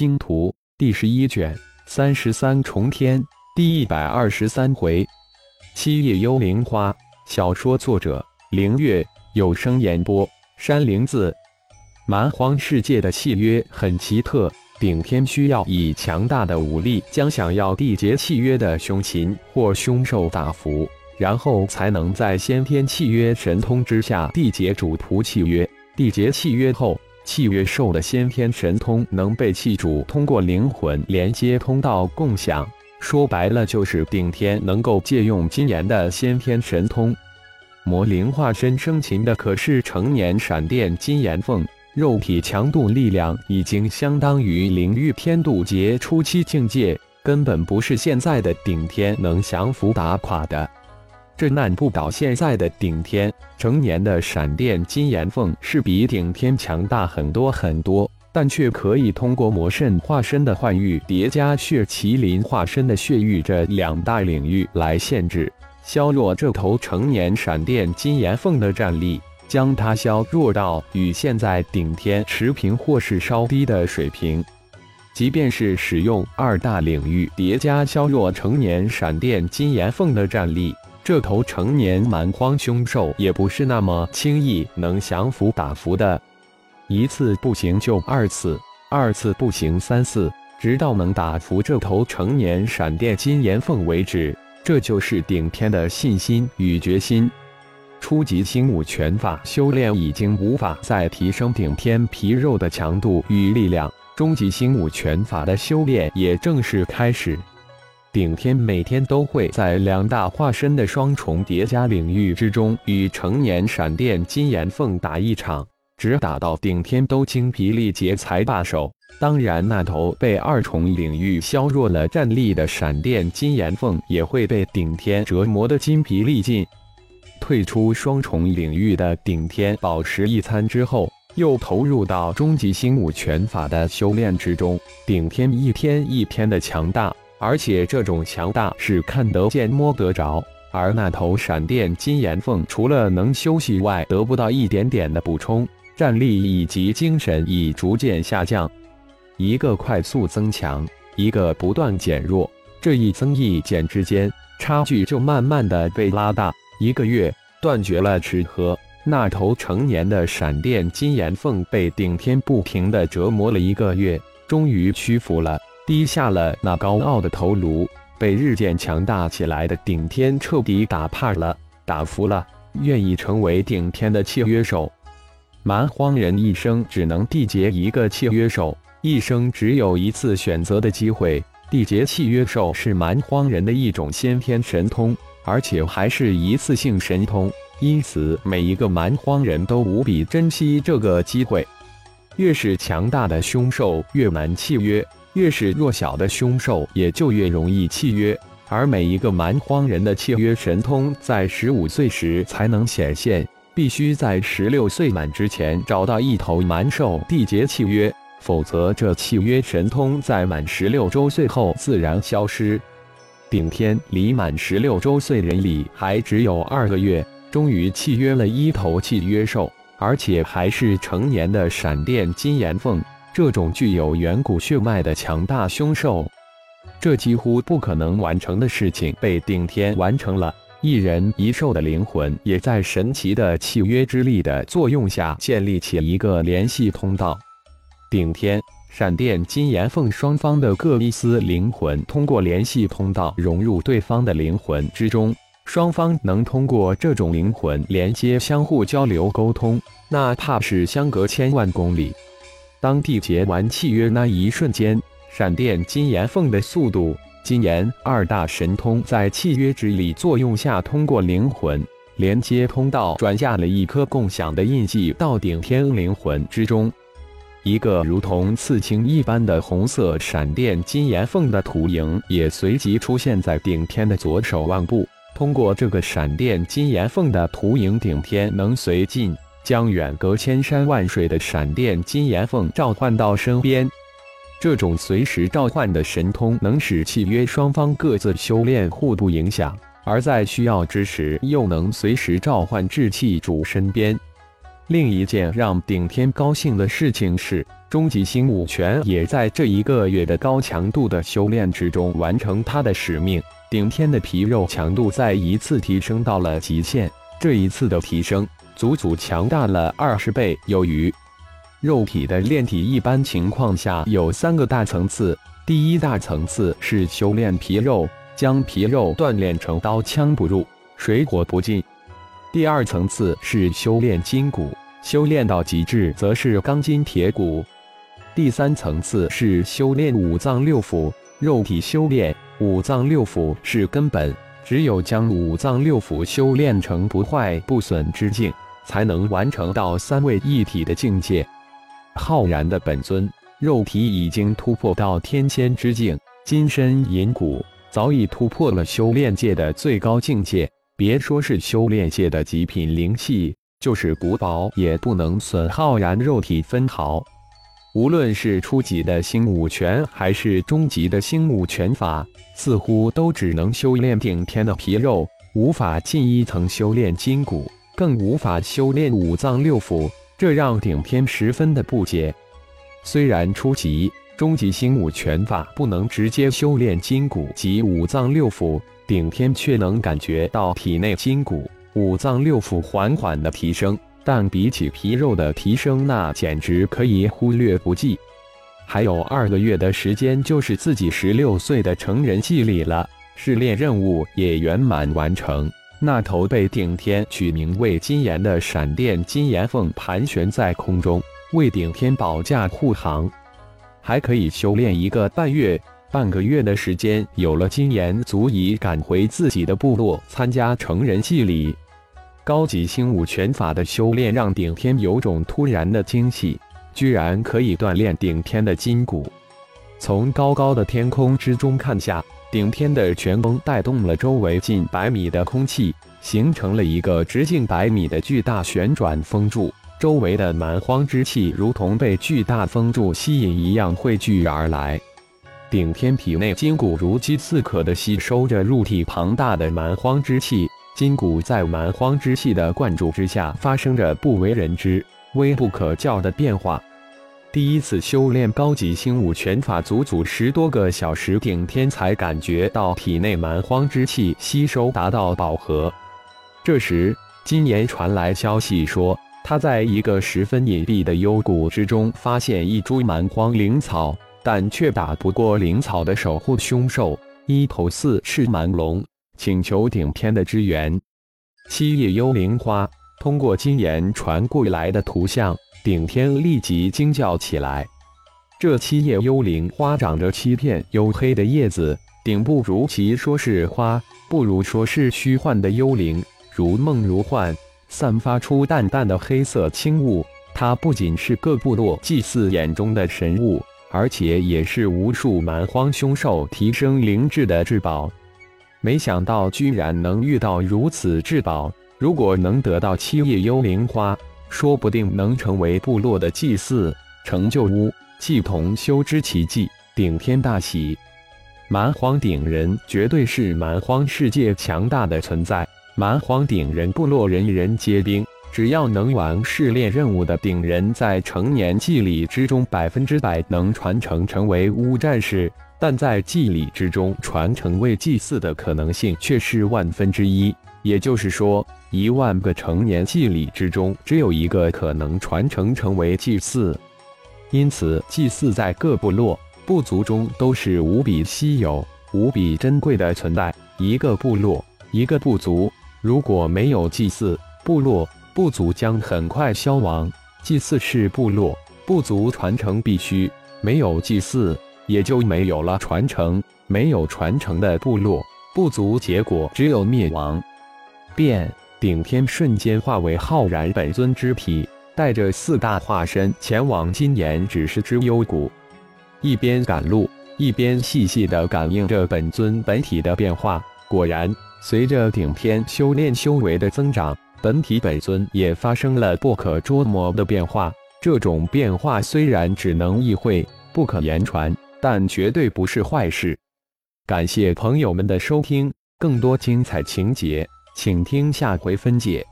星图》第十一卷三十三重天第一百二十三回，七叶幽灵花。小说作者：凌月，有声演播：山灵子。蛮荒世界的契约很奇特，顶天需要以强大的武力将想要缔结契约的凶禽或凶兽打服，然后才能在先天契约神通之下缔结主仆契约。缔结契约后。契约兽的先天神通能被契主通过灵魂连接通道共享，说白了就是顶天能够借用金岩的先天神通。魔灵化身生擒的可是成年闪电金岩凤，肉体强度力量已经相当于灵域天渡劫初期境界，根本不是现在的顶天能降服打垮的。这难不倒现在的顶天成年的闪电金岩凤是比顶天强大很多很多，但却可以通过魔圣化身的幻域叠加血麒麟化身的血域这两大领域来限制削弱这头成年闪电金岩凤的战力，将它削弱到与现在顶天持平或是稍低的水平。即便是使用二大领域叠加削弱成年闪电金岩凤的战力。这头成年蛮荒凶兽也不是那么轻易能降服打服的，一次不行就二次，二次不行三次，直到能打服这头成年闪电金岩凤为止。这就是顶天的信心与决心。初级星武拳法修炼已经无法再提升顶天皮肉的强度与力量，中级星武拳法的修炼也正式开始。顶天每天都会在两大化身的双重叠加领域之中与成年闪电金岩凤打一场，直打到顶天都精疲力竭才罢手。当然，那头被二重领域削弱了战力的闪电金岩凤也会被顶天折磨得筋疲力尽。退出双重领域的顶天饱食一餐之后，又投入到终极星武拳法的修炼之中。顶天一天一天的强大。而且这种强大是看得见、摸得着，而那头闪电金岩凤除了能休息外，得不到一点点的补充，战力以及精神已逐渐下降。一个快速增强，一个不断减弱，这一增一减之间，差距就慢慢的被拉大。一个月断绝了吃喝，那头成年的闪电金岩凤被顶天不停的折磨了一个月，终于屈服了。低下了那高傲的头颅，被日渐强大起来的顶天彻底打怕了，打服了，愿意成为顶天的契约手。蛮荒人一生只能缔结一个契约手，一生只有一次选择的机会。缔结契约兽是蛮荒人的一种先天神通，而且还是一次性神通，因此每一个蛮荒人都无比珍惜这个机会。越是强大的凶兽，越难契约。越是弱小的凶兽，也就越容易契约。而每一个蛮荒人的契约神通，在十五岁时才能显现，必须在十六岁满之前找到一头蛮兽缔结契约，否则这契约神通在满十六周岁后自然消失。顶天离满十六周岁人里还只有二个月，终于契约了一头契约兽，而且还是成年的闪电金岩凤。这种具有远古血脉的强大凶兽，这几乎不可能完成的事情被顶天完成了。一人一兽的灵魂也在神奇的契约之力的作用下建立起一个联系通道。顶天、闪电、金岩凤双方的各一丝灵魂通过联系通道融入对方的灵魂之中，双方能通过这种灵魂连接相互交流沟通，哪怕是相隔千万公里。当缔结完契约那一瞬间，闪电金岩凤的速度、金岩二大神通在契约之力作用下，通过灵魂连接通道转下了一颗共享的印记到顶天灵魂之中。一个如同刺青一般的红色闪电金岩凤的图影也随即出现在顶天的左手腕部。通过这个闪电金岩凤的图影，顶天能随进。将远隔千山万水的闪电金岩凤召唤到身边，这种随时召唤的神通能使契约双方各自修炼互不影响，而在需要之时又能随时召唤至契主身边。另一件让顶天高兴的事情是，终极星武拳也在这一个月的高强度的修炼之中完成它的使命。顶天的皮肉强度再一次提升到了极限，这一次的提升足足强大了二十倍有余。肉体的炼体一般情况下有三个大层次，第一大层次是修炼皮肉，将皮肉锻炼成刀枪不入、水火不进；第二层次是修炼筋骨，修炼到极致则是钢筋铁骨；第三层次是修炼五脏六腑，肉体修炼。五脏六腑是根本，只有将五脏六腑修炼成不坏不损之境，才能完成到三位一体的境界。浩然的本尊肉体已经突破到天仙之境，金身银骨早已突破了修炼界的最高境界。别说是修炼界的极品灵器，就是古宝也不能损浩然肉体分毫。无论是初级的星武拳，还是中级的星武拳法，似乎都只能修炼顶天的皮肉，无法进一层修炼筋骨，更无法修炼五脏六腑，这让顶天十分的不解。虽然初级、中级星武拳法不能直接修炼筋骨及五脏六腑，顶天却能感觉到体内筋骨、五脏六腑缓缓的提升。但比起皮肉的提升，那简直可以忽略不计。还有二个月的时间，就是自己十六岁的成人祭礼了，试炼任务也圆满完成。那头被顶天取名为金岩的闪电金岩凤盘旋在空中，为顶天保驾护航。还可以修炼一个半月，半个月的时间，有了金岩，足以赶回自己的部落参加成人祭礼。高级星武拳法的修炼让顶天有种突然的惊喜，居然可以锻炼顶天的筋骨。从高高的天空之中看下，顶天的拳风带动了周围近百米的空气，形成了一个直径百米的巨大旋转风柱。周围的蛮荒之气如同被巨大风柱吸引一样汇聚而来。顶天体内筋骨如饥似渴地吸收着入体庞大的蛮荒之气。筋骨在蛮荒之气的灌注之下，发生着不为人知、微不可教的变化。第一次修炼高级星武拳法，足足十多个小时，顶天才感觉到体内蛮荒之气吸收达到饱和。这时，金岩传来消息说，他在一个十分隐蔽的幽谷之中发现一株蛮荒灵草，但却打不过灵草的守护凶兽——一头四翅蛮龙。请求顶天的支援。七叶幽灵花通过金岩传过来的图像，顶天立即惊叫起来。这七叶幽灵花长着七片黝黑的叶子，顶部如其说是花，不如说是虚幻的幽灵，如梦如幻，散发出淡淡的黑色轻雾。它不仅是各部落祭祀眼中的神物，而且也是无数蛮荒凶兽提升灵智的至宝。没想到居然能遇到如此至宝！如果能得到七叶幽灵花，说不定能成为部落的祭祀，成就巫祭同修之奇迹。顶天大喜！蛮荒顶人绝对是蛮荒世界强大的存在。蛮荒顶人部落人人皆兵，只要能完试炼任务的顶人，在成年祭礼之中百分之百能传承成为巫战士。但在祭礼之中传承为祭祀的可能性却是万分之一，也就是说，一万个成年祭礼之中只有一个可能传承成为祭祀。因此，祭祀在各部落部族中都是无比稀有、无比珍贵的存在。一个部落、一个部族如果没有祭祀，部落部族将很快消亡。祭祀是部落部族传承必须，没有祭祀。也就没有了传承，没有传承的部落部族，结果只有灭亡。变顶天瞬间化为浩然本尊之体，带着四大化身前往金岩指示之幽谷，一边赶路，一边细细地感应着本尊本体的变化。果然，随着顶天修炼修为的增长，本体本尊也发生了不可捉摸的变化。这种变化虽然只能意会，不可言传。但绝对不是坏事。感谢朋友们的收听，更多精彩情节，请听下回分解。